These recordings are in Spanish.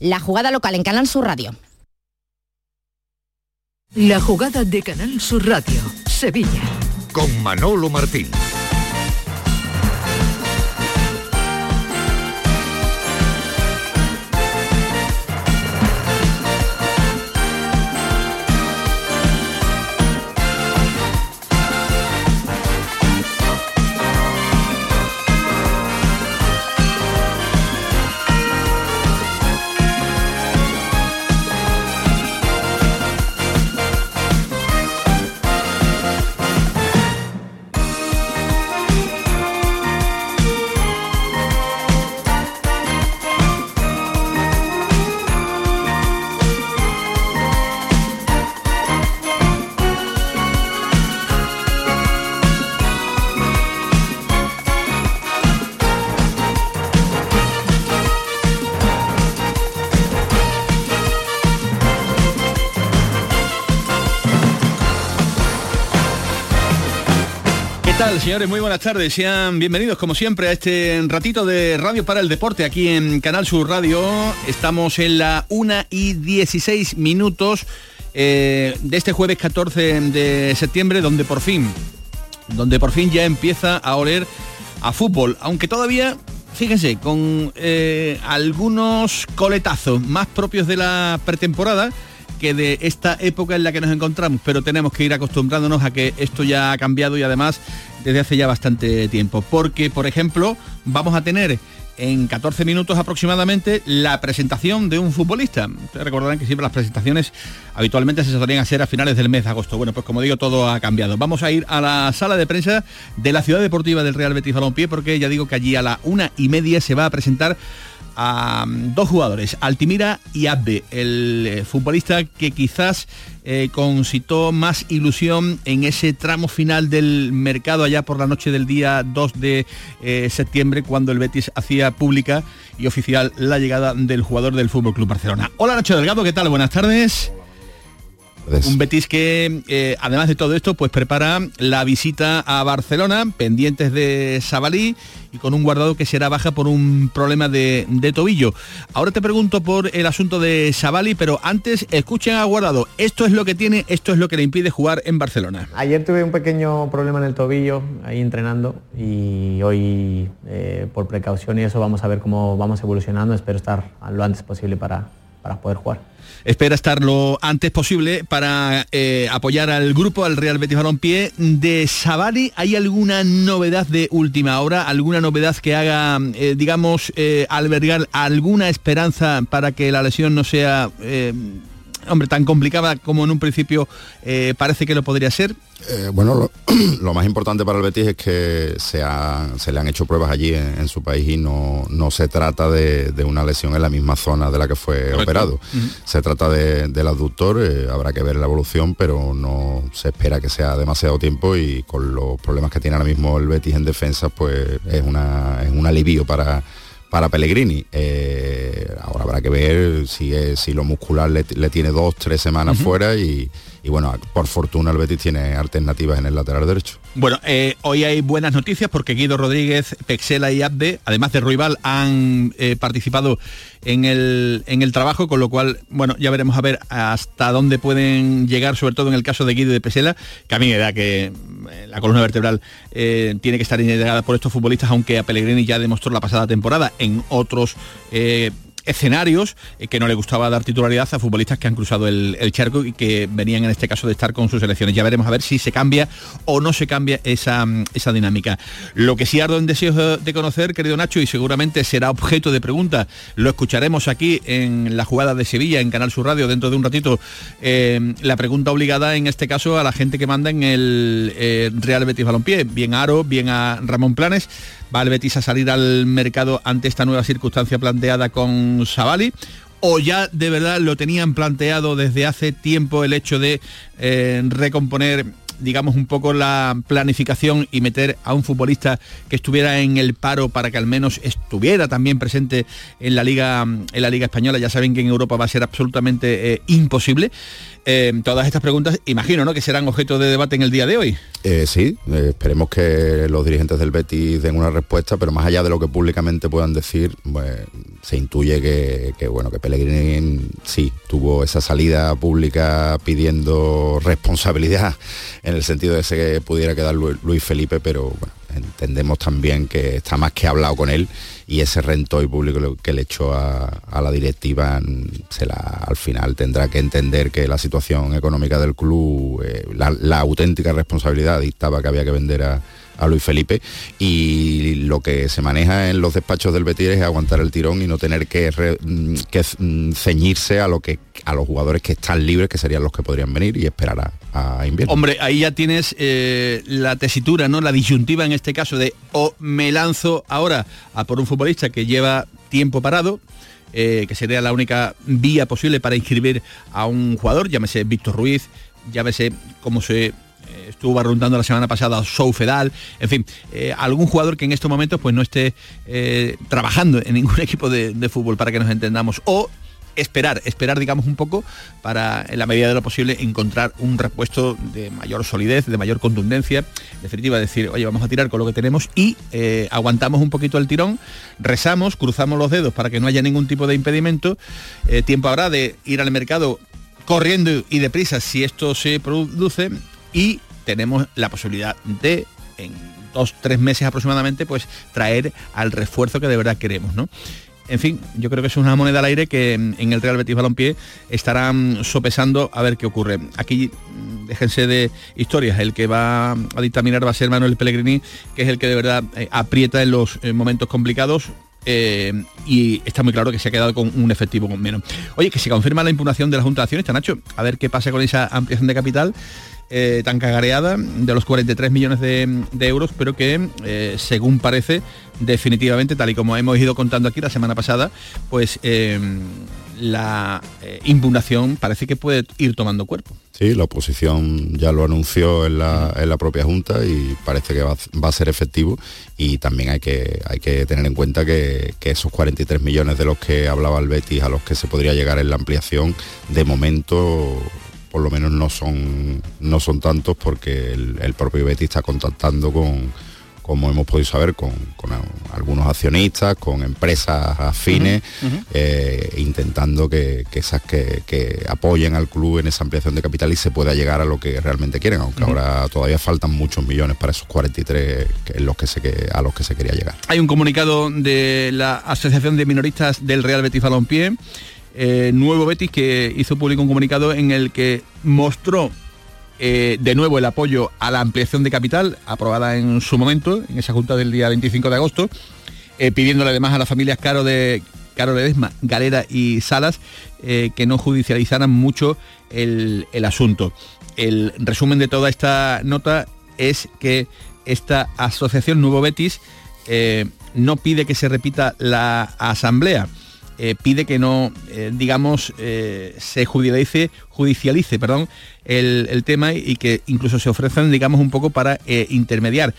la jugada local en Canal Sur Radio. La jugada de Canal Sur Radio, Sevilla. Con Manolo Martín. Señores? Muy buenas tardes. Sean bienvenidos, como siempre, a este ratito de Radio para el Deporte aquí en Canal Sur Radio. Estamos en la 1 y 16 minutos eh, de este jueves 14 de septiembre, donde por fin, donde por fin ya empieza a oler a fútbol, aunque todavía fíjense, con eh, algunos coletazos más propios de la pretemporada que de esta época en la que nos encontramos, pero tenemos que ir acostumbrándonos a que esto ya ha cambiado y además desde hace ya bastante tiempo. Porque, por ejemplo, vamos a tener en 14 minutos aproximadamente la presentación de un futbolista. Ustedes recordarán que siempre las presentaciones habitualmente se solían hacer a finales del mes de agosto. Bueno, pues como digo, todo ha cambiado. Vamos a ir a la sala de prensa de la Ciudad Deportiva del Real Betis Balompié porque ya digo que allí a la una y media se va a presentar a mm, dos jugadores, Altimira y Abde, el eh, futbolista que quizás eh, concitó más ilusión en ese tramo final del mercado allá por la noche del día 2 de eh, septiembre cuando el Betis hacía pública y oficial la llegada del jugador del Fútbol Club Barcelona. Hola Nacho Delgado, ¿qué tal? Buenas tardes. Un Betis que, eh, además de todo esto, pues prepara la visita a Barcelona, pendientes de Sabalí y con un guardado que será baja por un problema de, tobillo. Ahora te pregunto por el asunto de Sabali, pero antes escuchen a Guardado. Esto es lo que tiene, esto es lo que le impide jugar en Barcelona. Ayer tuve un pequeño problema en el tobillo, ahí entrenando, y hoy eh, por precaución y eso vamos a ver cómo vamos evolucionando. Espero estar lo antes posible para, para poder jugar espera estar lo antes posible para eh, apoyar al grupo, al Real Betis Balompié. De Savali, ¿hay alguna novedad de última hora? ¿Alguna novedad que haga, eh, digamos, eh, albergar alguna esperanza para que la lesión no sea hombre, tan complicada como en un principio eh, parece que lo podría ser? Eh, bueno, lo, más importante para el Betis es que se, se le han hecho pruebas allí en, su país y no, no se trata de, una lesión en la misma zona de la que fue operado. Se trata del aductor, eh, habrá que ver la evolución, pero no se espera que sea demasiado tiempo y con los problemas que tiene ahora mismo el Betis en defensa, pues es, una, es un alivio para para Pellegrini. Eh, ahora habrá que ver si, si lo muscular le, tiene dos, tres semanas fuera y, y bueno, por fortuna el Betis tiene alternativas en el lateral derecho. Bueno, eh, hoy hay buenas noticias porque Guido Rodríguez, Pexela y Abde, además de Ruibal, han eh, participado en el, en el trabajo, con lo cual, bueno, ya veremos a ver hasta dónde pueden llegar, sobre todo en el caso de Guido y de Pesela, que a mí me da que eh, la columna vertebral tiene que estar integrada por estos futbolistas, aunque a Pellegrini ya demostró la pasada temporada en otros escenarios eh, que no le gustaba dar titularidad a futbolistas que han cruzado el, charco y que venían en este caso de estar con sus elecciones. Ya veremos a ver si se cambia o no se cambia esa, esa dinámica. Lo que sí ardo en deseos de conocer, querido Nacho, y seguramente será objeto de pregunta, lo escucharemos aquí en la jugada de Sevilla, en Canal Sur Radio, dentro de un ratito, eh, la pregunta obligada en este caso a la gente que manda en el eh, Real Betis Balompié, bien a Aro, bien a Ramón Planes, ¿Va el Betis a salir al mercado ante esta nueva circunstancia planteada con Savali? ¿O ya de verdad lo tenían planteado desde hace tiempo el hecho de eh, recomponer digamos, un poco la planificación y meter a un futbolista que estuviera en el paro para que al menos estuviera también presente en la liga, en la liga española. Ya saben que en Europa va a ser absolutamente eh, imposible. Eh, todas estas preguntas, imagino, ¿no? Que serán objeto de debate en el día de hoy. Eh, sí, esperemos que los dirigentes del Betis den una respuesta, pero más allá de lo que públicamente puedan decir, pues, se intuye que, bueno, que Pellegrini sí tuvo esa salida pública pidiendo responsabilidad en el sentido de que pudiera quedar Luis Felipe, pero bueno, entendemos también que está más que hablado con él y ese rentoy público que le echó a, la directiva se la, al final tendrá que entender que la situación económica del club, eh, la, auténtica responsabilidad dictaba que había que vender a, a Luis Felipe y lo que se maneja en los despachos del Betis es aguantar el tirón y no tener que, mm, mm, ceñirse a lo que a los jugadores que están libres que serían los que podrían venir y esperar a, invierno. Hombre, ahí ya tienes eh, la tesitura, ¿no? La disyuntiva en este caso de o me lanzo ahora a por un futbolista que lleva tiempo parado, eh, que sería la única vía posible para inscribir a un jugador, llámese Víctor Ruiz, llámese cómo se eh, estuvo barruntando la semana pasada Soufedal, en fin, eh, algún jugador que en estos momentos pues no esté eh, trabajando en ningún equipo de, fútbol para que nos entendamos, o esperar, esperar digamos un poco para en la medida de lo posible encontrar un repuesto de mayor solidez, de mayor contundencia, en definitiva decir, oye, vamos a tirar con lo que tenemos y aguantamos un poquito el tirón, rezamos, cruzamos los dedos para que no haya ningún tipo de impedimento, tiempo habrá de ir al mercado corriendo y deprisa si esto se produce y tenemos la posibilidad de en dos, tres meses aproximadamente, pues traer al refuerzo que de verdad queremos, ¿no? En fin, yo creo que es una moneda al aire que en el Real Betis Balompié estarán sopesando a ver qué ocurre. Aquí mm, déjense de historias, el que va a dictaminar va a ser Manuel Pellegrini, que es el que de verdad eh, aprieta en los eh, momentos complicados, eh, y está muy claro que se ha quedado con un efectivo con menos. Oye, que se confirma la impugnación de la Junta de Acciones, Nacho, a ver qué pasa con esa ampliación de capital eh, tan cagareada de los 43 millones de, euros, pero que eh, según parece definitivamente, tal y como hemos ido contando aquí la semana pasada, pues eh, la impugnación parece que puede ir tomando cuerpo. Sí, la oposición ya lo anunció en la, propia Junta y parece que va, a ser efectivo y también hay que, hay que tener en cuenta que, que, esos 43 millones de los que hablaba el Betis a los que se podría llegar en la ampliación, de momento por lo menos no son, no son tantos porque el, propio Betis está contactando con, como hemos podido saber, con, algunos accionistas, con empresas afines, eh, intentando que, esas que, apoyen al club en esa ampliación de capital y se pueda llegar a lo que realmente quieren, aunque ahora todavía faltan muchos millones para esos 43 en los que se, a los que se quería llegar. Hay un comunicado de la Asociación de Minoristas del Real Betis Balompié eh, nuevo Betis que hizo público un comunicado en el que mostró eh, de nuevo el apoyo a la ampliación de capital aprobada en su momento, en esa junta del día 25 de agosto, eh, pidiéndole además a las familias Caro de Caro Ledesma, Galera y Salas que no judicializaran mucho el, el asunto. El resumen de toda esta nota es que esta asociación Nuevo Betis no pide que se repita la asamblea, eh, pide que no, eh, digamos, eh, se judicialice, judicialice perdón, el, tema y que incluso se ofrezcan, digamos, un poco para intermediar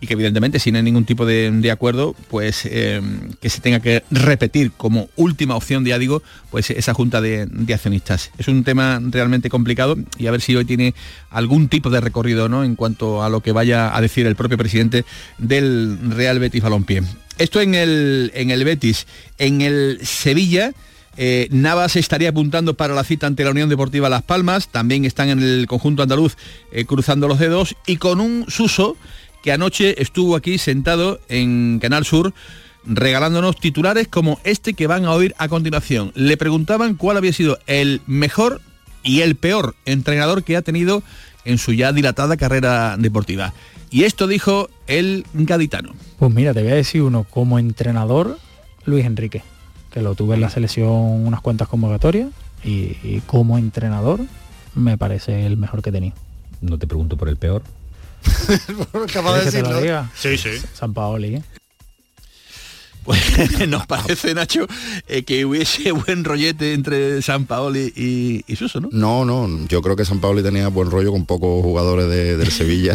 y que evidentemente si no hay ningún tipo de, acuerdo, pues que se tenga que repetir como última opción, ya digo, pues esa junta de, accionistas. Es un tema realmente complicado y a ver si hoy tiene algún tipo de recorrido ¿no? en cuanto a lo que vaya a decir el propio presidente del Real Betis Balompié. Esto en el, en el Betis. En el Sevilla, eh, Navas estaría apuntando para la cita ante la Unión Deportiva Las Palmas. También están en el conjunto andaluz eh, cruzando los dedos. Y con un Suso que anoche estuvo aquí sentado en Canal Sur regalándonos titulares como este que van a oír a continuación. Le preguntaban cuál había sido el mejor y el peor entrenador que ha tenido en su ya dilatada carrera deportiva. Y esto dijo el gaditano. Pues mira, te voy a decir uno, como entrenador, Luis Enrique, que lo tuve en la selección unas cuantas convocatorias y, como entrenador me parece el mejor que he tenido. No te pregunto por el peor. Capaz de decirlo. Sí, sí. San Paoli. ¿eh? Pues nos parece, Nacho, eh, que hubiese buen rollete entre San Paoli y, y Suso, ¿no? No, no, yo creo que San Paoli tenía buen rollo con pocos jugadores de, del Sevilla,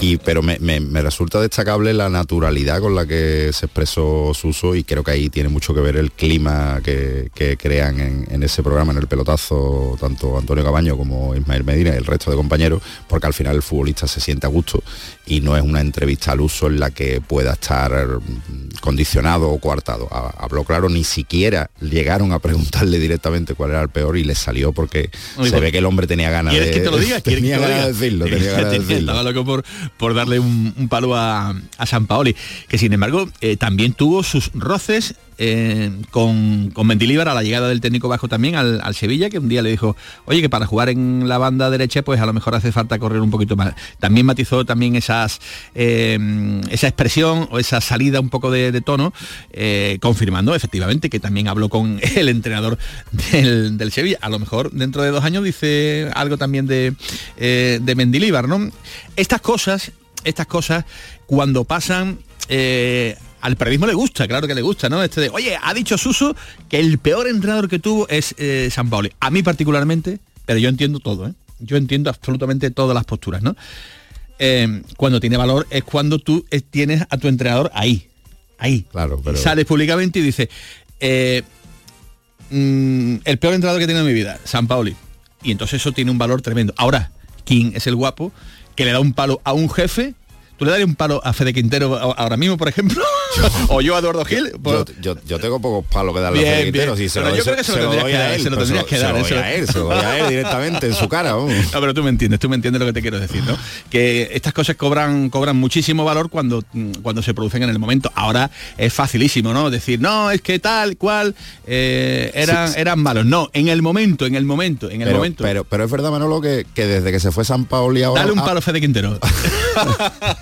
y, pero me, me- me resulta destacable la naturalidad con la que se expresó Suso y creo que ahí tiene mucho que ver el clima que, que crean en, en ese programa, en el pelotazo, tanto Antonio Cabaño como Ismael Medina y el resto de compañeros, porque al final el futbolista se siente a gusto y no es una entrevista al uso en la que pueda estar mm, o coartado. Ha- Habló claro, ni siquiera llegaron a preguntarle directamente cuál era el peor y le salió porque Oye, se ve que el hombre tenía ganas de ¿Quieres que te lo diga? ¿Quieres que tenía te lo ganas diga? de decirlo, tenía ganas de decirlo. Estaba loco por, por darle un, un palo a, a San Paoli, que sin embargo eh, también tuvo sus roces eh, con, con Mendilibar a la llegada del técnico bajo también al, al Sevilla, que un día le dijo, oye, que para jugar en la banda derecha, pues a lo mejor hace falta correr un poquito más. También matizó también esas eh, esa expresión o esa salida un poco de, tono, eh, confirmando efectivamente que también habló con el entrenador del, del Sevilla. A lo mejor dentro de dos años dice algo también de, de Mendilíbar, ¿no? Estas cosas, estas cosas, cuando pasan. Al periodismo le gusta, claro que le gusta, ¿no? Este de, oye, ha dicho Suso que el peor entrenador que tuvo es eh, San Paoli. A mí particularmente, pero yo entiendo todo, ¿eh? Yo entiendo absolutamente todas las posturas, ¿no? Eh, cuando tiene valor es cuando tú eh, tienes a tu entrenador ahí, ahí. Claro, pero- Sales públicamente y dices, eh, mm, el peor entrenador que he tenido en mi vida, San Paoli. Y entonces eso tiene un valor tremendo. Ahora, King es el guapo que le da un palo a un jefe. ¿Tú le darías un palo a Fede Quintero ahora mismo, por ejemplo? ¿O yo a Eduardo Gil? Yo, yo- yo tengo pocos palos que darle a Fede Quintero, si se Pero lo, yo creo que se lo tendrías doy que dar, se lo tendrías que se dar, lo doy Se a él, se lo doy a él directamente en su cara. vamos. No, pero tú me entiendes, tú me entiendes lo que te quiero decir, ¿no? Que estas cosas cobran, cobran muchísimo valor cuando, cuando se producen en el momento. Ahora es facilísimo, ¿no? Decir, no, es que tal, cual, eh, eran, Sí, sí. eran malos. No, en el momento, en el momento, en el Pero, momento. pero, pero es verdad, Manolo, que, que desde que se fue San Paoli ahora... Dale un palo a Fede Quintero.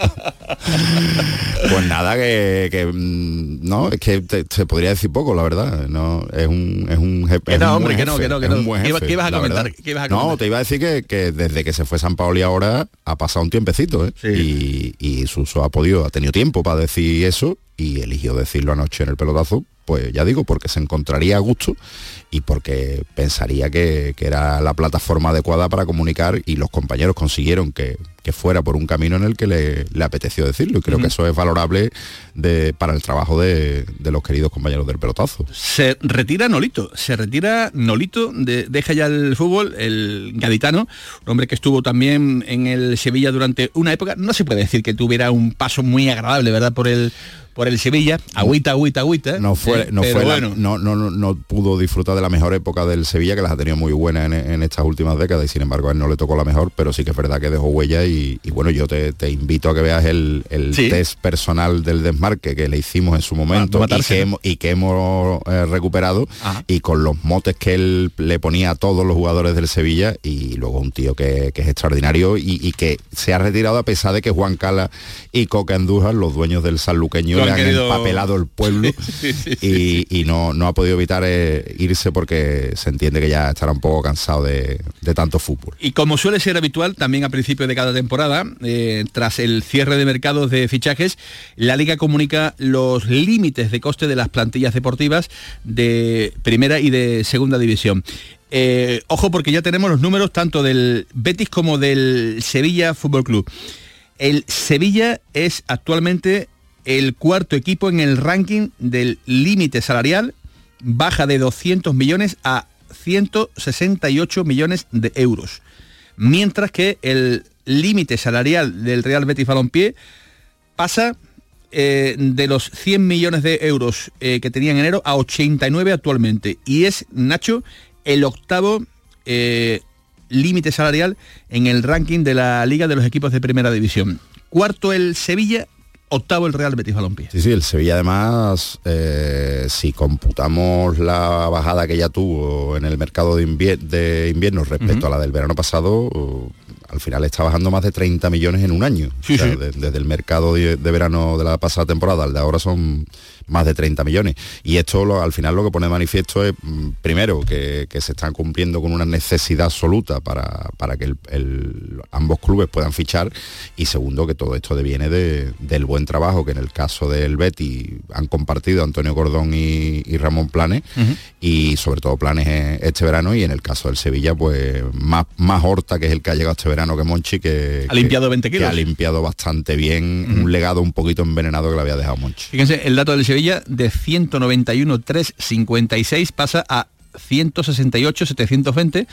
Pues nada, que, que, mm, no, es que te, te podría decir poco, la verdad. No, es un es un jefe. Que no, hombre, que no, que no, que no. un buen ¿Qué iba- jefe, qué ibas a la comentar? verdad. ¿Qué ibas a No, comentar? te iba a decir que, que desde que se fue San Paoli ahora ha pasado un tiempecito, ¿eh? Sí. Y, y Suso ha podido, ha tenido tiempo para decir eso y eligió decirlo anoche en el pelotazo, pues ya digo, porque se encontraría a gusto y porque pensaría que, que era la plataforma adecuada para comunicar y los compañeros consiguieron que, que fuera por un camino en el que le, le apeteció decirlo y creo que eso es valorable de, para el trabajo de, de los queridos compañeros del pelotazo. se retira Nolito, se retira Nolito, de- deja ya el fútbol, el gaditano, un hombre que estuvo también en el Sevilla durante una época, no se puede decir que tuviera un paso muy agradable, ¿verdad? Por el por el Sevilla, agüita, agüita, agüita. no fue, eh, no, fue bueno, no, no, no, no pudo disfrutar de la mejor época del Sevilla, que las ha tenido muy buenas en, en estas últimas décadas y sin embargo a él no le tocó la mejor, pero sí que es verdad que dejó huella y, y bueno, yo te, te invito a que veas el, el Sí. test personal del desmarque que le hicimos en su momento y que, hemos, y que hemos eh, recuperado Ajá. y con los motes que él le ponía a todos los jugadores del Sevilla y luego un tío que, que es extraordinario y, y que se ha retirado a pesar de que Juan Cala y Coca Andújar, los dueños del sanluqueño, han han querido- empapelado el pueblo Sí, sí, sí, y, y no, no ha podido evitar eh, irse porque se entiende que ya estará un poco cansado de, de tanto fútbol. Y como suele ser habitual, también a principio de cada temporada, eh, tras el cierre de mercados de fichajes, la Liga comunica los límites de coste de las plantillas deportivas de primera y de segunda división. Eh, ojo porque ya tenemos los números tanto del Betis como del Sevilla Fútbol Club. El Sevilla es actualmente el cuarto equipo en el ranking del límite salarial, baja de 200 millones a 168 millones de euros. Mientras que el límite salarial del Real Betis Balompié pasa eh, de los 100 millones de euros eh, que tenía en enero a 89 actualmente. Y es, Nacho, el octavo eh, límite salarial en el ranking de la Liga de los equipos de Primera División. Cuarto el Sevilla, octavo el Real Betis Balompié. Sí, sí, el Sevilla además, eh, si computamos la bajada que ya tuvo en el mercado de, invier- de invierno respecto a la del verano pasado, al final está bajando más de 30 millones en un año. desde el mercado de, verano de la pasada temporada al de ahora son más de 30 millones. Y esto al final lo que pone de manifiesto es, mm, primero, que, se están cumpliendo con una necesidad absoluta para, para que ambos clubes puedan fichar. Y segundo, que todo esto deviene del buen trabajo que en el caso del Betty han compartido Antonio Gordón y, Ramón Planes. Y sobre todo Planes este verano. Y en el caso del Sevilla, pues más, más Horta, que es el que ha llegado este verano que Monchi, que ha limpiado 20 kilos. Que ha limpiado bastante bien, un legado un poquito envenenado que le había dejado Monchi. Fíjense, el dato del Sevilla de 191.356 pasa a 168.720.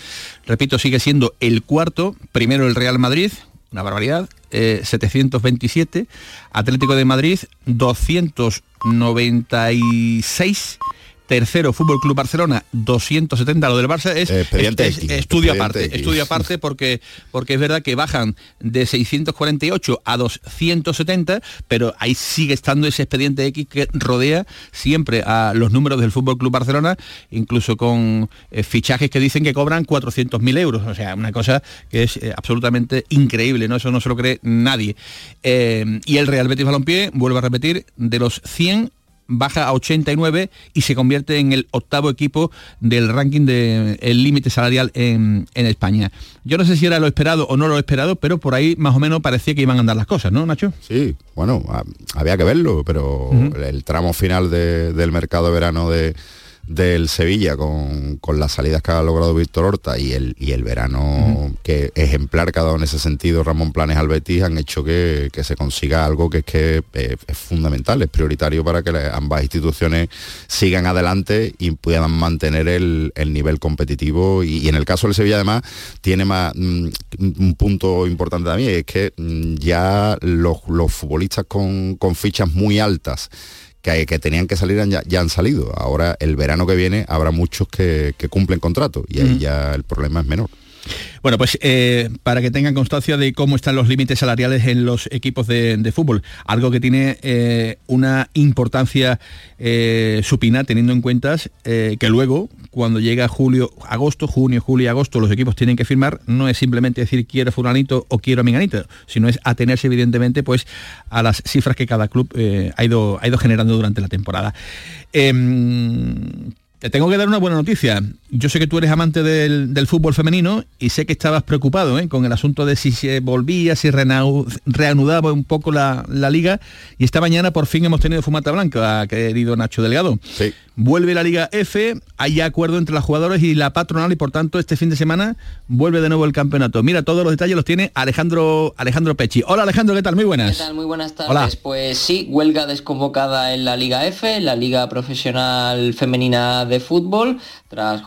Repito, sigue siendo el cuarto. Primero el Real Madrid, una barbaridad, 727. Eh, Atlético de Madrid, 296 Tercero, Fútbol Club Barcelona, 270. Lo del Barça es, estudio aparte, estudio aparte porque, porque es verdad que bajan de 648 a 270, pero ahí sigue estando ese expediente X que rodea siempre a los números del Fútbol Club Barcelona, incluso con eh, fichajes que dicen que cobran 400.000 euros. O sea, una cosa que es eh, absolutamente increíble, ¿no? Eso no se lo cree nadie. Eh, y el Real Betis Balompié, vuelvo a repetir, de los 100 baja a 89 y se convierte en el octavo equipo del ranking del límite salarial en, España. Yo no sé si era lo esperado o no lo esperado, pero por ahí más o menos parecía que iban a andar las cosas, ¿no, Nacho? Sí, bueno, había que verlo, pero el tramo final del mercado de verano de del Sevilla con, las salidas que ha logrado Víctor Horta y el, y el verano que ejemplar que ha dado en ese sentido Ramón Planes al Betis han hecho que, se consiga algo que es que eh, es, fundamental, es prioritario para que ambas instituciones sigan adelante y puedan mantener el, nivel competitivo y, en el caso del Sevilla además tiene más mm, un punto importante también, es que mm, ya los, futbolistas con, con fichas muy altas que, tenían que salir ya, han salido. Ahora el verano que viene habrá muchos que, cumplen contrato y ahí ya el problema es menor. Bueno, pues eh, para que tengan constancia de cómo están los límites salariales en los equipos de, fútbol, algo que tiene eh, una importancia eh, supina teniendo en cuenta que luego, cuando llega julio, agosto, junio, julio y agosto, los equipos tienen que firmar, no es simplemente decir quiero fulanito o quiero minganito, sino es atenerse evidentemente pues a las cifras que cada club ha, ido, ha ido generando durante la temporada. Em, te tengo que dar una buena noticia. Yo sé que tú eres amante del, fútbol femenino y sé que estabas preocupado ¿eh? con el asunto de si se volvía, si reanudaba un poco la, liga. Y esta mañana por fin hemos tenido fumata blanca, querido Nacho Delgado. Sí. Vuelve la Liga F, hay acuerdo entre las jugadores y la patronal y por tanto este fin de semana vuelve de nuevo el campeonato. Mira, todos los detalles los tiene Alejandro Alejandro Pechi. Hola Alejandro, ¿qué tal? Muy buenas. ¿Qué tal? Muy buenas tardes. Pues sí, huelga desconvocada en la Liga F, la Liga Profesional Femenina de Fútbol, tras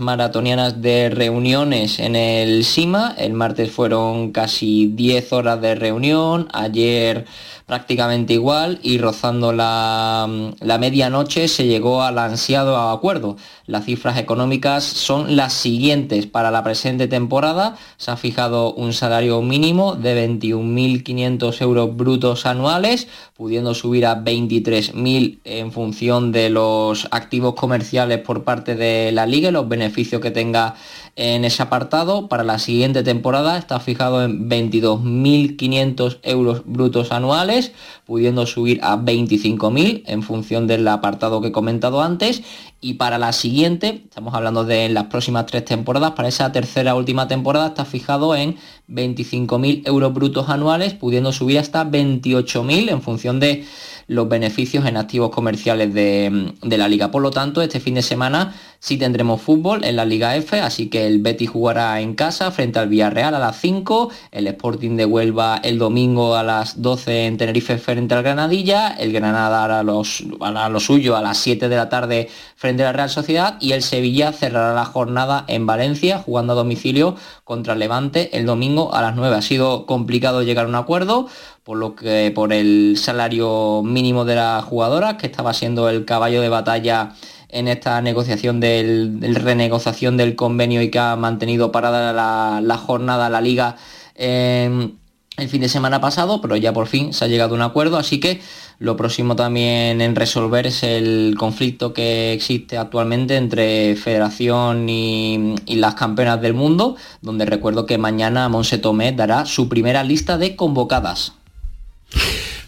maratonianas de reuniones en el SIMA. El martes fueron casi 10 horas de reunión, ayer prácticamente igual y rozando la, la medianoche se llegó al ansiado acuerdo. Las cifras económicas son las siguientes. Para la presente temporada se ha fijado un salario mínimo de 21.500 euros brutos anuales, pudiendo subir a 23.000 en función de los activos comerciales por parte de la liga y los beneficios que tenga en ese apartado. Para la siguiente temporada está fijado en 22.500 euros brutos anuales, pudiendo subir a 25.000 en función del apartado que he comentado antes. Y para la siguiente, estamos hablando de las próximas tres temporadas, para esa tercera última temporada está fijado en 25.000 euros brutos anuales, pudiendo subir hasta 28.000 en función de los beneficios en activos comerciales de, la liga. Por lo tanto, este fin de semana sí tendremos fútbol en la Liga F, así que el Betis jugará en casa frente al Villarreal a las 5, el Sporting de Huelva el domingo a las 12 en Tenerife frente al Granadilla, el Granada hará, los, lo suyo a las 7 de la tarde frente a la Real Sociedad y el Sevilla cerrará la jornada en Valencia jugando a domicilio contra Levante el domingo a las 9. Ha sido complicado llegar a un acuerdo, por lo que por el salario mínimo de la jugadora, que estaba siendo el caballo de batalla en esta negociación del, renegociación del convenio y que ha mantenido parada la, jornada, la liga. el fin de semana pasado, pero ya por fin se ha llegado a un acuerdo, así que Lo próximo también en resolver es el conflicto que existe actualmente entre Federación y, las campeonas del mundo, donde recuerdo que mañana Monse Tomé dará su primera lista de convocadas.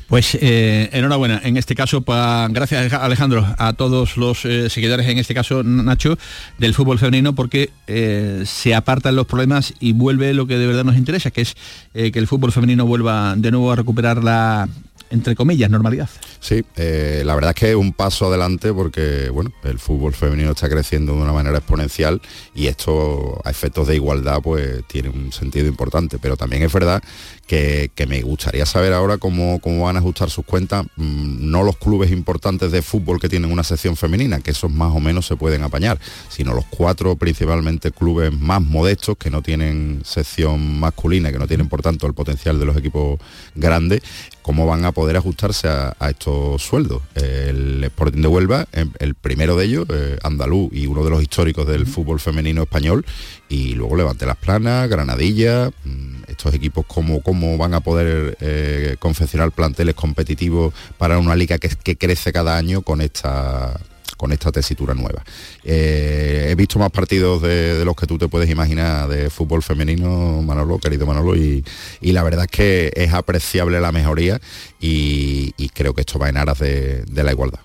Pues eh, enhorabuena, en este caso, gracias Alejandro, a todos los eh, seguidores, en este caso Nacho, del fútbol femenino, porque eh, se apartan los problemas y vuelve lo que de verdad nos interesa, que es que el fútbol femenino vuelva de nuevo a recuperar la, entre comillas, normalidad. Sí, eh, la verdad es que es un paso adelante porque, bueno, el fútbol femenino está creciendo de una manera exponencial y esto a efectos de igualdad pues tiene un sentido importante, pero también es verdad que, me gustaría saber ahora cómo, cómo, van a ajustar sus cuentas, mm, no los clubes importantes de fútbol que tienen una sección femenina, que esos más o menos se pueden apañar, sino los cuatro principalmente clubes más modestos que no tienen sección masculina, que no tienen por tanto el potencial de los equipos grandes, cómo van a poder ajustarse a, estos sueldos. El Sporting de Huelva, em, el primero de ellos, eh, andaluz y uno de los históricos del fútbol femenino español, y luego Levante Las Planas, Granadilla, mm, estos equipos cómo, cómo van a poder eh, confeccionar planteles competitivos para una liga que, que crece cada año con esta con esta tesitura nueva. Eh, he visto más partidos de, los que tú te puedes imaginar de fútbol femenino, Manolo, querido Manolo, y, la verdad es que es apreciable la mejoría y, creo que esto va en aras de, la igualdad.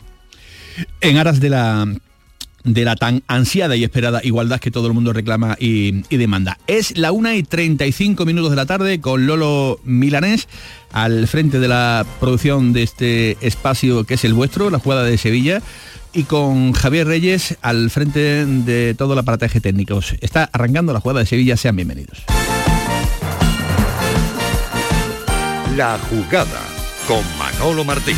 En aras de la de la tan ansiada y esperada igualdad que todo el mundo reclama y, demanda. Es la 1 y 35 minutos de la tarde con Lolo Milanés al frente de la producción de este espacio que es el vuestro, la jugada de Sevilla y con Javier Reyes al frente de todo el aparataje técnico. Está arrancando la jugada de Sevilla, sean bienvenidos. La jugada con Manolo Martín.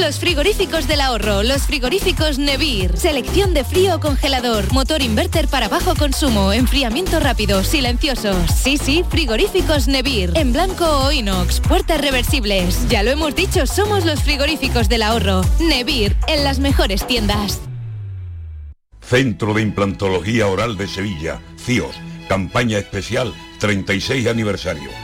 Los frigoríficos del ahorro, los frigoríficos Nevir. Selección de frío congelador, motor inverter para bajo consumo, enfriamiento rápido, silenciosos. Sí, sí, frigoríficos Nevir. En blanco o inox, puertas reversibles. Ya lo hemos dicho, somos los frigoríficos del ahorro. Nevir, en las mejores tiendas. Centro de Implantología Oral de Sevilla, CIOS. Campaña especial 36 aniversario.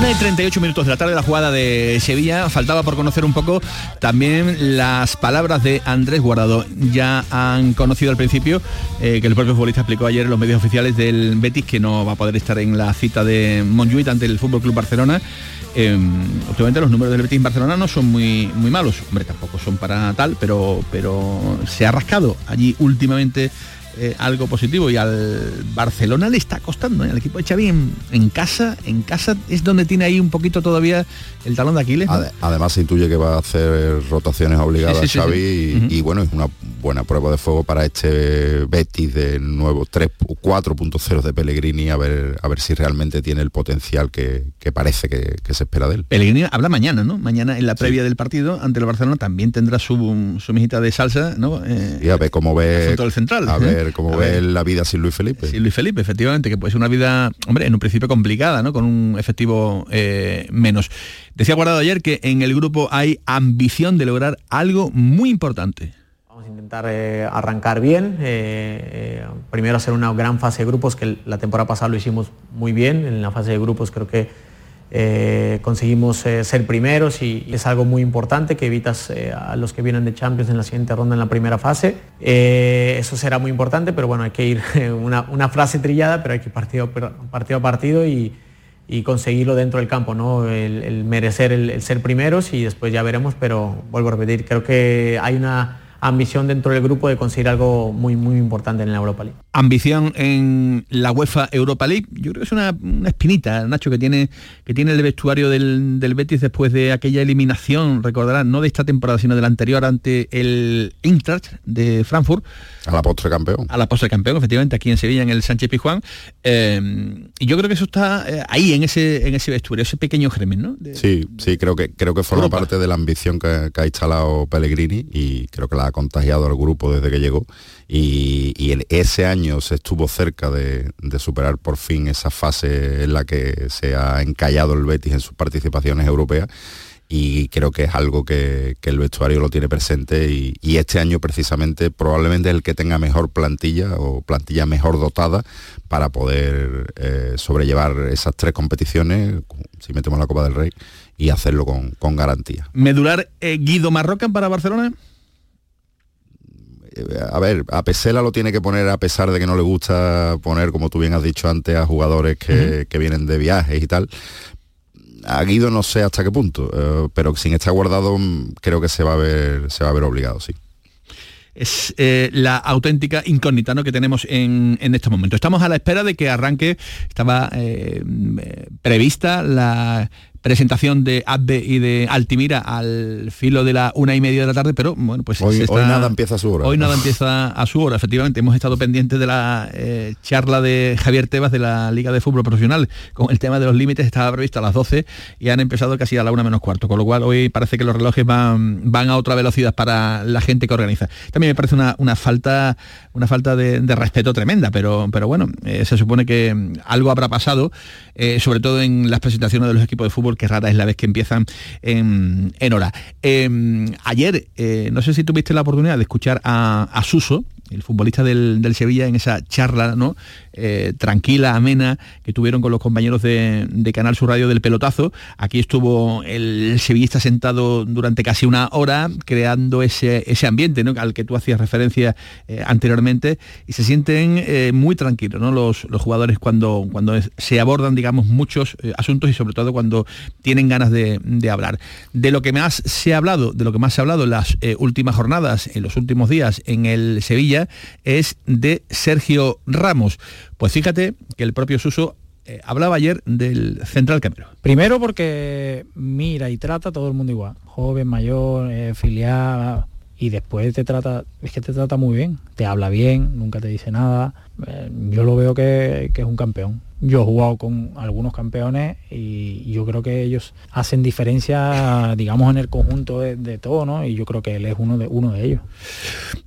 Una y 38 minutos de la tarde, la jugada de Sevilla. Faltaba por conocer un poco también las palabras de Andrés Guardado. Ya han conocido al principio eh, que el propio futbolista explicó ayer en los medios oficiales del Betis que no va a poder estar en la cita de Montjuic ante el Fútbol Club Barcelona. Eh, obviamente los números del Betis en Barcelona no son muy, muy malos. Hombre, tampoco son para tal, pero, pero se ha rascado allí últimamente eh, algo positivo y al Barcelona le está costando, ¿eh? el equipo de Xavi en, casa, en casa es donde tiene ahí un poquito todavía el talón de Aquiles. además se intuye que va a hacer rotaciones obligadas Xavi y, bueno, es una buena prueba de fuego para este Betis de nuevo 3 4.0 de Pellegrini a ver a ver si realmente tiene el potencial que, parece que, se espera de él. Pellegrini habla mañana, ¿no? Mañana en la previa del partido ante el Barcelona también tendrá su, su mijita de salsa, ¿no? Eh, y a ver cómo ve el central. A ver como ve la vida sin Luis Felipe. Sin Luis Felipe, efectivamente, que puede ser una vida, hombre, en un principio complicada, ¿no? Con un efectivo eh, menos. Decía Guardado ayer que en el grupo hay ambición de lograr algo muy importante. Vamos a intentar eh, arrancar bien, eh, primero hacer una gran fase de grupos, que la temporada pasada lo hicimos muy bien, en la fase de grupos creo que eh, conseguimos eh, ser primeros y, es algo muy importante que evitas eh, a los que vienen de Champions en la siguiente ronda en la primera fase. eso será muy importante, pero bueno, hay que ir una, frase trillada, pero hay que ir partido, partido a partido y, conseguirlo dentro del campo, ¿no? el, merecer el ser primeros y después ya veremos, pero vuelvo a repetir, creo que hay una ambición dentro del grupo de conseguir algo muy, muy importante en la Europa League. Ambición en la UEFA Europa League, yo creo que es una, espinita, Nacho, que tiene, que tiene el vestuario del, Betis después de aquella eliminación, recordarán, no de esta temporada, sino de la anterior ante el Eintracht de Frankfurt. A la postre campeón. A la postre campeón, efectivamente, aquí en Sevilla, en el Sánchez Pizjuán. Eh, y yo creo que eso está eh, ahí, en ese, en ese vestuario, ese pequeño germen, ¿no? sí, sí, creo que, creo que forma parte de la ambición que, que ha instalado Pellegrini y creo que la ha contagiado al grupo desde que llegó y, en ese año se estuvo cerca de, superar por fin esa fase en la que se ha encallado el Betis en sus participaciones europeas y creo que es algo que, el vestuario lo tiene presente y, este año precisamente probablemente es el que tenga mejor plantilla o plantilla mejor dotada para poder eh, sobrellevar esas tres competiciones, si metemos la Copa del Rey, y hacerlo con, garantía. ¿Medular eh, Guido Marrocan para Barcelona? A ver, a Pesela lo tiene que poner a pesar de que no le gusta poner, como tú bien has dicho antes, a jugadores que, vienen de viajes y tal. A Guido no sé hasta qué punto, eh, pero sin estar guardado mm, creo que se va a ver, se va a ver obligado, sí es eh, la auténtica incógnita ¿no? que tenemos en, en este momento. Estamos a la espera de que arranque, estaba eh, prevista la presentación de Abbe y de Altimira al filo de la una y media de la tarde, pero bueno, pues hoy, nada empieza a su hora. Hoy nada empieza a su hora, efectivamente. Hemos estado pendientes de la eh, charla de Javier Tebas de la Liga de Fútbol Profesional con el tema de los límites, estaba previsto a las 12 y han empezado casi a la una menos cuarto, con lo cual hoy parece que los relojes van, van a otra velocidad para la gente que organiza. También me parece una, falta, una falta de, respeto tremenda, pero, pero bueno, eh, se supone que algo habrá pasado, eh, sobre todo en las presentaciones de los equipos de fútbol que rara es la vez que empiezan en, hora. Em, ayer, eh, no sé si tuviste la oportunidad de escuchar a Suso, el futbolista del, Sevilla en esa charla ¿no? Eh, tranquila, amena, que tuvieron con los compañeros de, Canal Sur Radio del pelotazo. Aquí estuvo el sevillista sentado durante casi una hora creando ese, ese ambiente ¿no? al que tú hacías referencia eh, anteriormente y se sienten eh, muy tranquilos ¿no? los, los, jugadores cuando, cuando se abordan digamos muchos asuntos y sobre todo cuando tienen ganas de, de, hablar. De lo que más se ha hablado, de lo que más se ha hablado en las últimas jornadas, en los últimos días en el Sevilla, es de Sergio Ramos. Pues fíjate que el propio Suso eh, hablaba ayer del Central Camero. Primero porque mira y trata a todo el mundo igual, joven, mayor, eh, filial, y después te trata, es que te trata muy bien, te habla bien, nunca te dice nada. Eh, yo lo veo que, es un campeón. Yo he jugado con algunos campeones y yo creo que ellos hacen diferencia, digamos, en el conjunto de, todo, ¿no? Y yo creo que él es uno de, uno de ellos.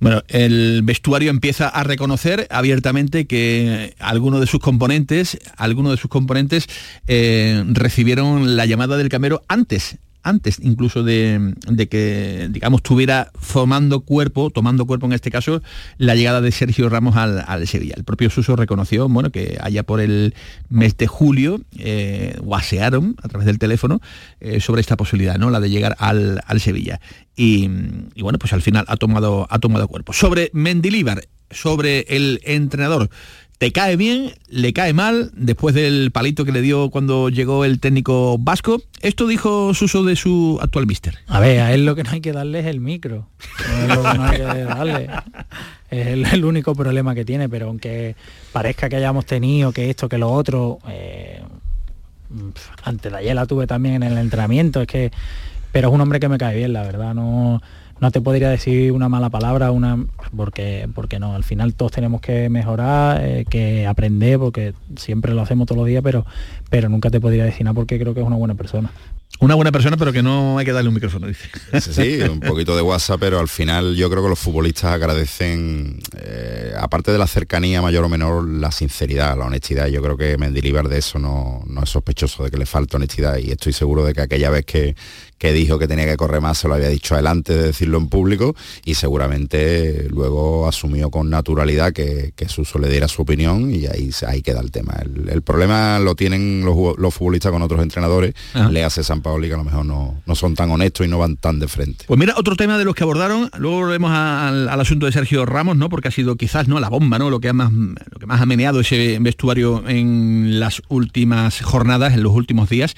Bueno, el vestuario empieza a reconocer abiertamente que algunos de sus componentes, algunos de sus componentes eh, recibieron la llamada del camero antes antes incluso de, que, digamos, tuviera formando cuerpo, tomando cuerpo en este caso, la llegada de Sergio Ramos al, Sevilla. El propio Suso reconoció, bueno, que allá por el mes de julio eh, guasearon a través del teléfono eh, sobre esta posibilidad, ¿no? La de llegar al, Sevilla. Y, y, bueno, pues al final ha tomado, ha tomado cuerpo. Sobre Mendilíbar, sobre el entrenador ¿Te cae bien? ¿Le cae mal? Después del palito que le dio cuando llegó el técnico vasco. Esto dijo Suso de su actual mister. A ver, a él lo que no hay que darle es el micro. es lo que no hay que darle. Es el, único problema que tiene, pero aunque parezca que hayamos tenido que esto, que lo otro, eh, antes de ayer la tuve también en el entrenamiento, es que, pero es un hombre que me cae bien, la verdad, no no te podría decir una mala palabra, una porque, porque no, al final todos tenemos que mejorar, eh, que aprender, porque siempre lo hacemos todos los días, pero, pero nunca te podría decir nada porque creo que es una buena persona. Una buena persona, pero que no hay que darle un micrófono, dice. Sí, un poquito de WhatsApp, pero al final yo creo que los futbolistas agradecen, eh, aparte de la cercanía mayor o menor, la sinceridad, la honestidad. Yo creo que Mendilibar de eso no, no es sospechoso de que le falta honestidad y estoy seguro de que aquella vez que, que dijo que tenía que correr más, se lo había dicho adelante de decirlo en público y seguramente luego asumió con naturalidad que, que Suso le diera su opinión y ahí, ahí queda el tema. El, problema lo tienen los, futbolistas con otros entrenadores, le hace San Paolo y que a lo mejor no, no, son tan honestos y no van tan de frente. Pues mira, otro tema de los que abordaron, luego volvemos al, asunto de Sergio Ramos, ¿no? Porque ha sido quizás no la bomba, ¿no? Lo que, más, lo que más ha meneado ese vestuario en las últimas jornadas, en los últimos días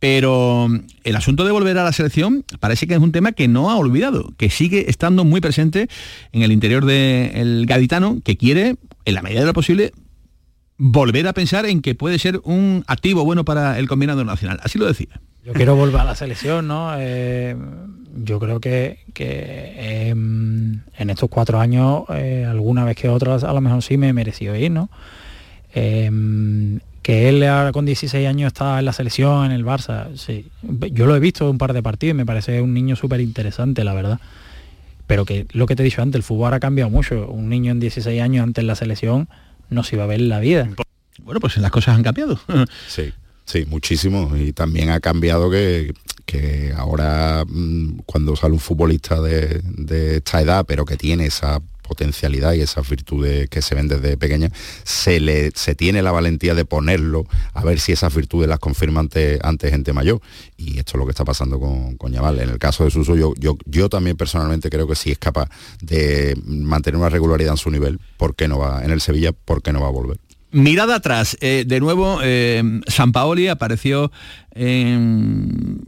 pero el asunto de volver a la selección parece que es un tema que no ha olvidado, que sigue estando muy presente en el interior del gaditano, que quiere, en la medida de lo posible, volver a pensar en que puede ser un activo bueno para el combinado nacional. Así lo decía. Yo quiero volver a la selección, ¿no? Eh, yo creo que, em, en estos cuatro años, eh, alguna vez que otra, a lo mejor sí me he merecido ir, ¿no? Que él ahora con 16 años está en la selección, en el Barça, sí. Yo lo he visto un par de partidos y me parece un niño súper interesante, la verdad. Pero que lo que te he dicho antes, el fútbol ha cambiado mucho. Un niño en 16 años antes en la selección no se iba a ver en la vida. Bueno, pues las cosas han cambiado. Sí, sí, muchísimo. Y también ha cambiado que, ahora mm, cuando sale un futbolista de, de esta edad, pero que tiene esa potencialidad y esas virtudes que se ven desde pequeña, se, le, se tiene la valentía de ponerlo a ver si esas virtudes las confirma ante, gente mayor. Y esto es lo que está pasando con, con En el caso de Suso, yo, yo, yo también personalmente creo que si es capaz de mantener una regularidad en su nivel, ¿por qué no va en el Sevilla? ¿Por qué no va a volver? Mirada atrás, eh, de nuevo, eh, San Paoli apareció en,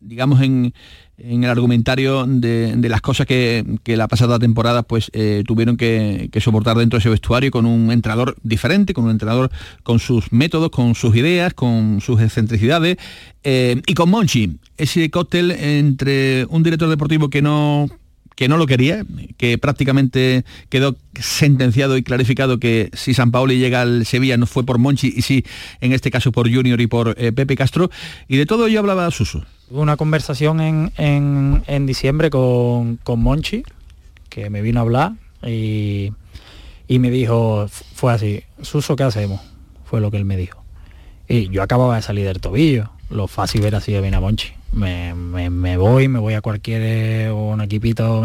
digamos, en, en el argumentario de, las cosas que, la pasada temporada pues eh, tuvieron que, soportar dentro de ese vestuario con un entrenador diferente, con un entrenador con sus métodos, con sus ideas, con sus excentricidades eh, y con Monchi, ese cóctel entre un director deportivo que no que no lo quería, que prácticamente quedó sentenciado y clarificado que si San Paoli llega al Sevilla no fue por Monchi y sí, en este caso por Junior y por eh, Pepe Castro. Y de todo ello hablaba Suso. Tuve una conversación en, diciembre con, con, Monchi, que me vino a hablar y, y me dijo, fue así, Suso, ¿qué hacemos? Fue lo que él me dijo. Y yo acababa de salir del tobillo. Lo fácil era así de bien a Monchi me, voy, me voy a cualquier eh, un equipito,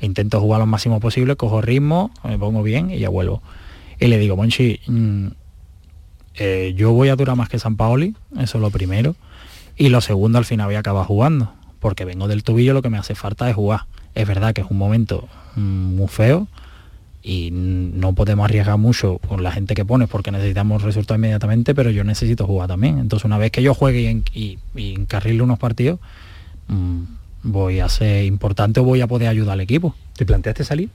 intento jugar lo máximo posible, cojo ritmo, me pongo bien y ya vuelvo. Y le digo, Monchi, mm, eh, yo voy a durar más que San Paoli, eso es lo primero. Y lo segundo, al final voy a acabar jugando, porque vengo del tobillo, lo que me hace falta es jugar. Es verdad que es un momento mm, muy feo, y no podemos arriesgar mucho con la gente que pones porque necesitamos resultados inmediatamente, pero yo necesito jugar también. Entonces una vez que yo juegue y, y, encarrile unos partidos, mm, voy a ser importante o voy a poder ayudar al equipo. ¿Te planteaste salir?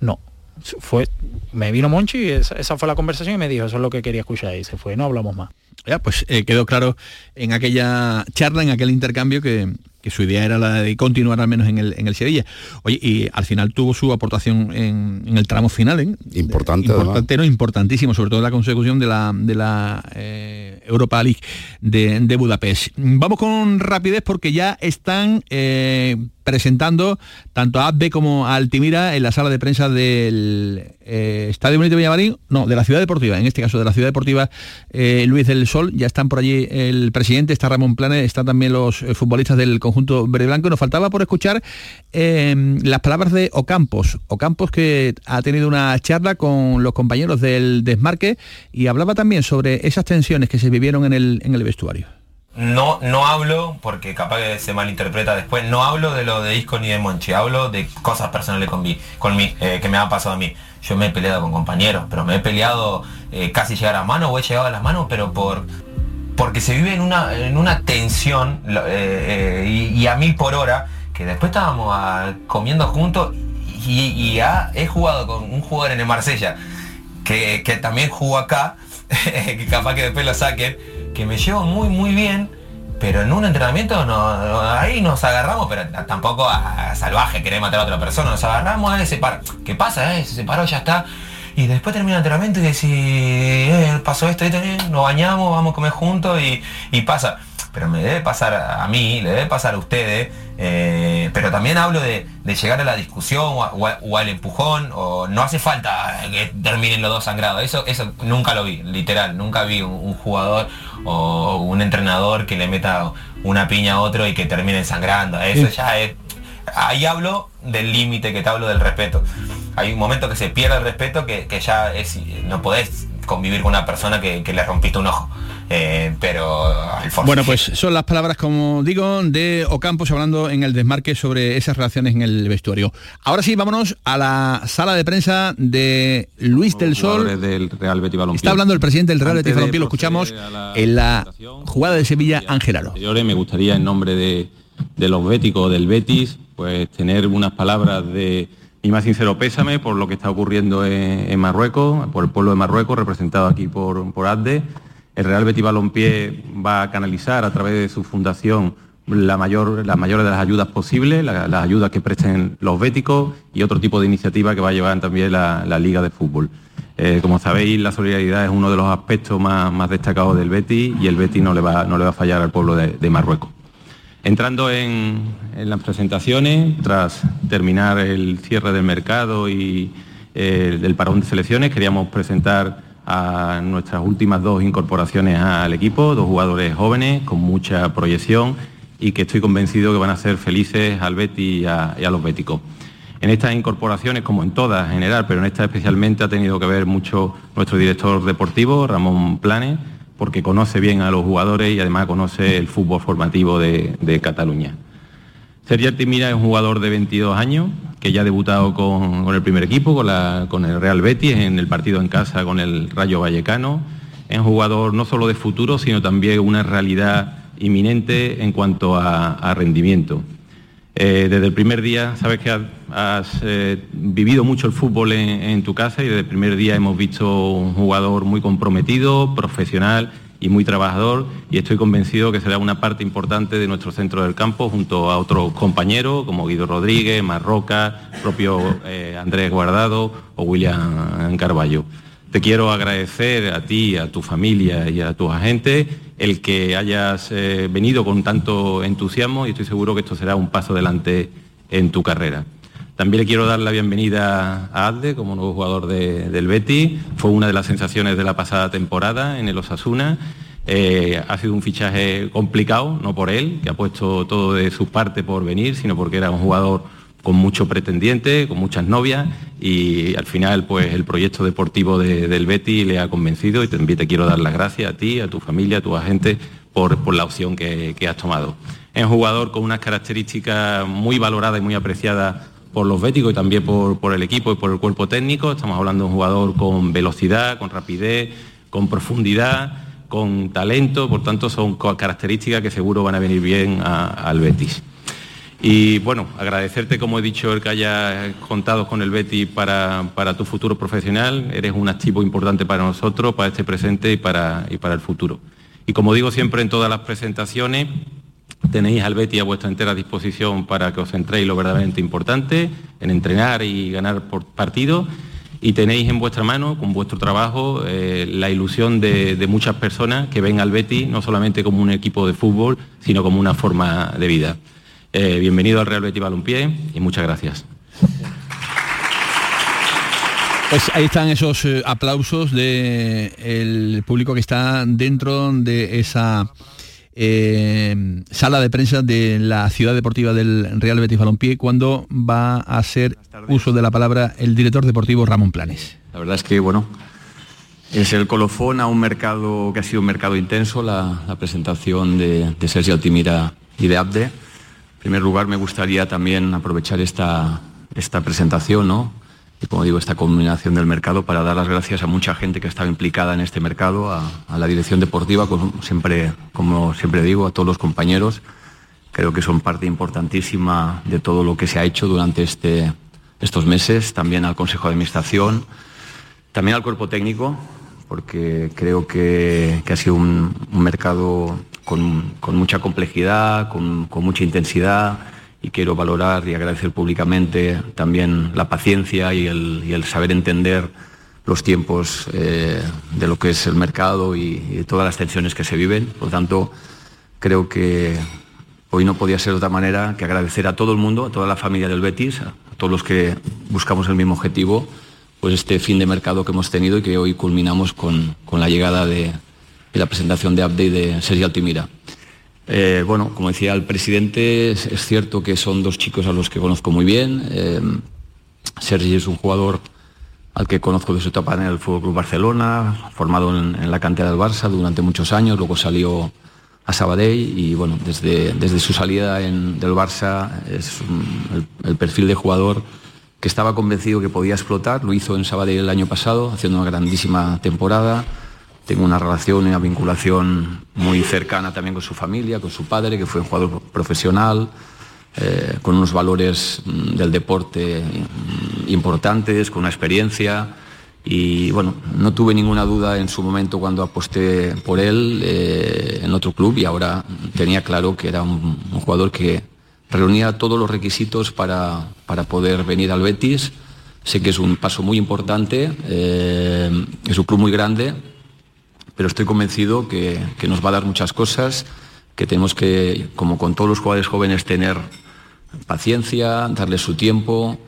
No. Fue, me vino Monchi y esa, fue la conversación y me dijo, eso es lo que quería escuchar y se fue, no hablamos más. Ya, pues eh, quedó claro en aquella charla, en aquel intercambio que, que su idea era la de continuar al menos en el, en el Sevilla. Oye, y al final tuvo su aportación en, el tramo final, ¿eh? Importante. Importante, no, importantísimo, sobre todo la consecución de la, de la eh, Europa League de, de, Budapest. Vamos con rapidez porque ya están eh, presentando tanto a Abbe como a Altimira en la sala de prensa del Estadio Bonito Villamarín, no, de la Ciudad Deportiva, en este caso de la Ciudad Deportiva Luis del Sol, ya están por allí el presidente, está Ramón Planes, están también los futbolistas del conjunto verde blanco. Nos faltaba por escuchar las palabras de Ocampos, Ocampos que ha tenido una charla con los compañeros del desmarque y hablaba también sobre esas tensiones que se vivieron en el, en el vestuario. No, no hablo, porque capaz que se malinterpreta después, no hablo de lo de Isco ni de Monchi, hablo de cosas personales con mí, con mí que me han pasado a mí yo me he peleado con compañeros, pero me he peleado eh, casi llegar a mano o he llegado a las manos, pero por porque se vive en una, en una tensión eh, eh, y, a mil por hora, que después estábamos ah, comiendo juntos y, he jugado con un jugador en el Marsella, que, que también jugó acá, que capaz que después lo saquen, que me llevo muy muy bien pero en un entrenamiento no, ahí nos agarramos, pero tampoco a, salvaje, querer matar a otra persona, nos agarramos, eh, se para. ¿Qué pasa? Eh? Se separó, ya está. Y después termina el entrenamiento y decís, eh, pasó esto, esto, nos bañamos, vamos a comer juntos y, pasa. Pero me debe pasar a mí, le debe pasar a ustedes, eh, pero también hablo de, llegar a la discusión o, al empujón, o no hace falta que terminen los dos sangrados. Eso, eso nunca lo vi, literal, nunca vi un jugador o un entrenador que le meta una piña a otro y que termine sangrando. Eso ya es. Ahí hablo del límite que te hablo del respeto. Hay un momento que se pierde el respeto que, ya es, no podés convivir con una persona que, que le rompiste un ojo. Eh, pero Bueno, pues son las palabras, como digo, de Ocampos hablando en el desmarque sobre esas relaciones en el vestuario. Ahora sí, vámonos a la sala de prensa de Luis del Sol. Del Real Betis Está hablando el presidente del Real Betis Balompié, lo escuchamos en la jugada de Sevilla, Ángel Aro. Me gustaría, en nombre de, los béticos del Betis, pues tener unas palabras de mi más sincero pésame por lo que está ocurriendo en, Marruecos, por el pueblo de Marruecos, representado aquí por, por ADDE el Real Betis Balompié va a canalizar a través de su fundación la mayor, las mayores de las ayudas posibles, las ayudas que presten los béticos y otro tipo de iniciativa que va a llevar también la, Liga de Fútbol. Eh, como sabéis, la solidaridad es uno de los aspectos más, destacados del Betis y el Betis no le va, no le va a fallar al pueblo de, Marruecos. Entrando en, las presentaciones, tras terminar el cierre del mercado y eh, del parón de selecciones, queríamos presentar a nuestras últimas dos incorporaciones al equipo, dos jugadores jóvenes con mucha proyección y que estoy convencido que van a ser felices al Betty y a, los béticos. En estas incorporaciones, como en todas en general, pero en esta especialmente ha tenido que ver mucho nuestro director deportivo, Ramón Planes, porque conoce bien a los jugadores y además conoce el fútbol formativo de, Cataluña. Sergio Artimira es un jugador de 22 años que ya ha debutado con, el primer equipo, con, el Real Betis, en el partido en casa con el Rayo Vallecano. Es un jugador no solo de futuro, sino también una realidad inminente en cuanto a, rendimiento. Eh, desde el primer día, sabes que has, eh, vivido mucho el fútbol en, tu casa y desde el primer día hemos visto un jugador muy comprometido, profesional y muy trabajador y estoy convencido que será una parte importante de nuestro centro del campo junto a otros compañeros como Guido Rodríguez, Marroca, propio eh, Andrés Guardado o William Carballo. Te quiero agradecer a ti, a tu familia y a tus agentes el que hayas eh, venido con tanto entusiasmo y estoy seguro que esto será un paso adelante en tu carrera. También le quiero dar la bienvenida a Alde como nuevo jugador del Betty. Fue una de las sensaciones de la pasada temporada en el Osasuna. Eh, ha sido un fichaje complicado, no por él, que ha puesto todo de su parte por venir, sino porque era un jugador con mucho pretendiente, con muchas novias y al final pues el proyecto deportivo del Betty le ha convencido y también te quiero dar las gracias a ti, a tu familia, a tu agente por, la opción que, has tomado. Es un jugador con unas características muy valoradas y muy apreciadas por los béticos y también por, el equipo y por el cuerpo técnico. Estamos hablando de un jugador con velocidad, con rapidez, con profundidad, con talento, por tanto son características que seguro van a venir bien al Betis. Y bueno, agradecerte, como he dicho, el que hayas contado con el Betis para, tu futuro profesional. Eres un activo importante para nosotros, para este presente y para, y para el futuro. Y como digo siempre en todas las presentaciones, tenéis al Betty a vuestra entera disposición para que os centréis lo verdaderamente importante, en entrenar y ganar por partido. Y tenéis en vuestra mano, con vuestro trabajo, eh, la ilusión de, de muchas personas que ven al Betty no solamente como un equipo de fútbol, sino como una forma de vida. Eh, bienvenido al Real Betis Balompié y muchas gracias. Pues ahí están esos eh, aplausos del público que está dentro de esa eh, sala de prensa de la ciudad deportiva del Real Betis Balompié cuando va a hacer uso de la palabra el director deportivo Ramón Planes. La verdad es que, bueno, es el colofón a un mercado que ha sido un mercado intenso, la, la presentación de, de Sergio Altimira y de Abde. En primer lugar, me gustaría también aprovechar esta, esta presentación, ¿no? y como digo, esta combinación del mercado para dar las gracias a mucha gente que estaba implicada en este mercado, a, la dirección deportiva, como siempre, como siempre digo, a todos los compañeros. Creo que son parte importantísima de todo lo que se ha hecho durante este, estos meses, también al Consejo de Administración, también al cuerpo técnico, porque creo que, ha sido un mercado con, mucha complejidad, con, mucha intensidad y quiero valorar y agradecer públicamente también la paciencia y el, saber entender los tiempos eh, de lo que es el mercado y, y, todas las tensiones que se viven. Por lo tanto, creo que hoy no podía ser de otra manera que agradecer a todo el mundo, a toda la familia del Betis, a todos los que buscamos el mismo objetivo, pues este fin de mercado que hemos tenido y que hoy culminamos con la llegada de, de, la presentación de y de Sergio Altimira. Eh, bueno, como decía el presidente, es, cierto que son dos chicos a los que conozco muy bien. Eh, Sergi es un jugador al que conozco de su etapa en el Fútbol Club Barcelona, formado en, la cantera del Barça durante muchos años, luego salió a Sabadell y bueno, desde, desde su salida del Barça es el, el, perfil de jugador que estaba convencido que podía explotar, lo hizo en Sabadell el año pasado, haciendo una grandísima temporada tengo una relación y una vinculación muy cercana también con su familia, con su padre, que fue un jugador profesional, eh, con unos valores mm, del deporte mm, importantes, con una experiencia. Y bueno, no tuve ninguna duda en su momento cuando aposté por él eh, en otro club y ahora tenía claro que era un, jugador que reunía todos los requisitos para, para, poder venir al Betis. Sé que es un paso muy importante, eh, es un club muy grande, pero estoy convencido que, que, nos va a dar muchas cosas, que tenemos que, como con todos los jugadores jóvenes, tener paciencia, darle su tiempo,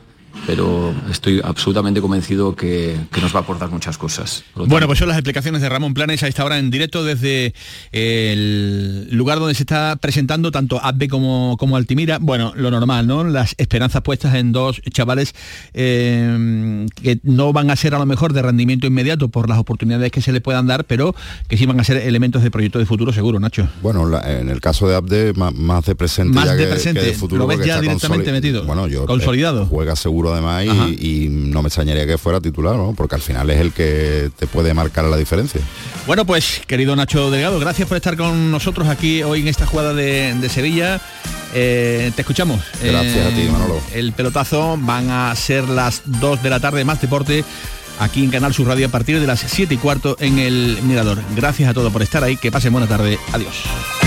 pero estoy absolutamente convencido que, que, nos va a aportar muchas cosas. Bueno, pues son las explicaciones de Ramón Planes a esta hora en directo desde el lugar donde se está presentando tanto Abbe como, como Altimira. Bueno, lo normal, ¿no? Las esperanzas puestas en dos chavales eh, que no van a ser a lo mejor de rendimiento inmediato por las oportunidades que se le puedan dar, pero que sí van a ser elementos de proyecto de futuro seguro, Nacho. Bueno, la, en el caso de Abde, más, más de presente más ya de que, presente. que de futuro. Lo ves ya directamente metido. Bueno, yo consolidado. Eh, juega seguro además y, y, no me extrañaría que fuera titular, ¿no? Porque al final es el que te puede marcar la diferencia. Bueno, pues querido Nacho Delgado, gracias por estar con nosotros aquí hoy en esta jugada de, de Sevilla. Eh, te escuchamos. Gracias eh, a ti, Manolo. El pelotazo van a ser las 2 de la tarde, más deporte aquí en Canal Sur Radio a partir de las 7 y cuarto en el Mirador. Gracias a todos por estar ahí, que pasen buena tarde. Adiós.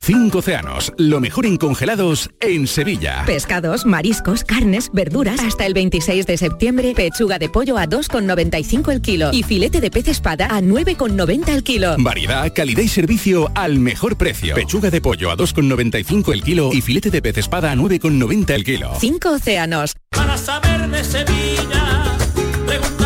Cinco océanos, lo mejor en congelados en Sevilla. Pescados, mariscos, carnes, verduras. Hasta el 26 de septiembre, pechuga de pollo a 2,95 el kilo y filete de pez espada a 9,90 el kilo. Variedad, calidad y servicio al mejor precio. Pechuga de pollo a 2,95 el kilo y filete de pez espada a 9,90 el kilo. Cinco océanos. Para saber de Sevilla, giraldillo.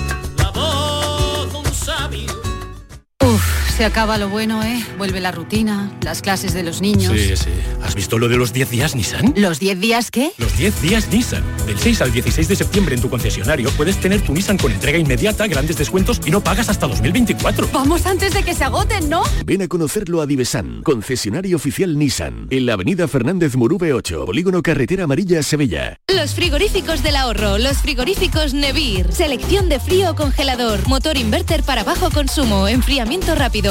Se acaba lo bueno, ¿eh? Vuelve la rutina, las clases de los niños. Sí, sí. ¿Has visto lo de los 10 días Nissan? ¿Los 10 días qué? Los 10 días Nissan. Del 6 al 16 de septiembre en tu concesionario puedes tener tu Nissan con entrega inmediata, grandes descuentos y no pagas hasta 2024. Vamos antes de que se agoten, ¿no? Ven a conocerlo a Divesan, concesionario oficial Nissan, en la avenida Fernández Murube 8, Polígono Carretera Amarilla, Sevilla. Los frigoríficos del ahorro, los frigoríficos Nevir. Selección de frío o congelador, motor inverter para bajo consumo, enfriamiento rápido,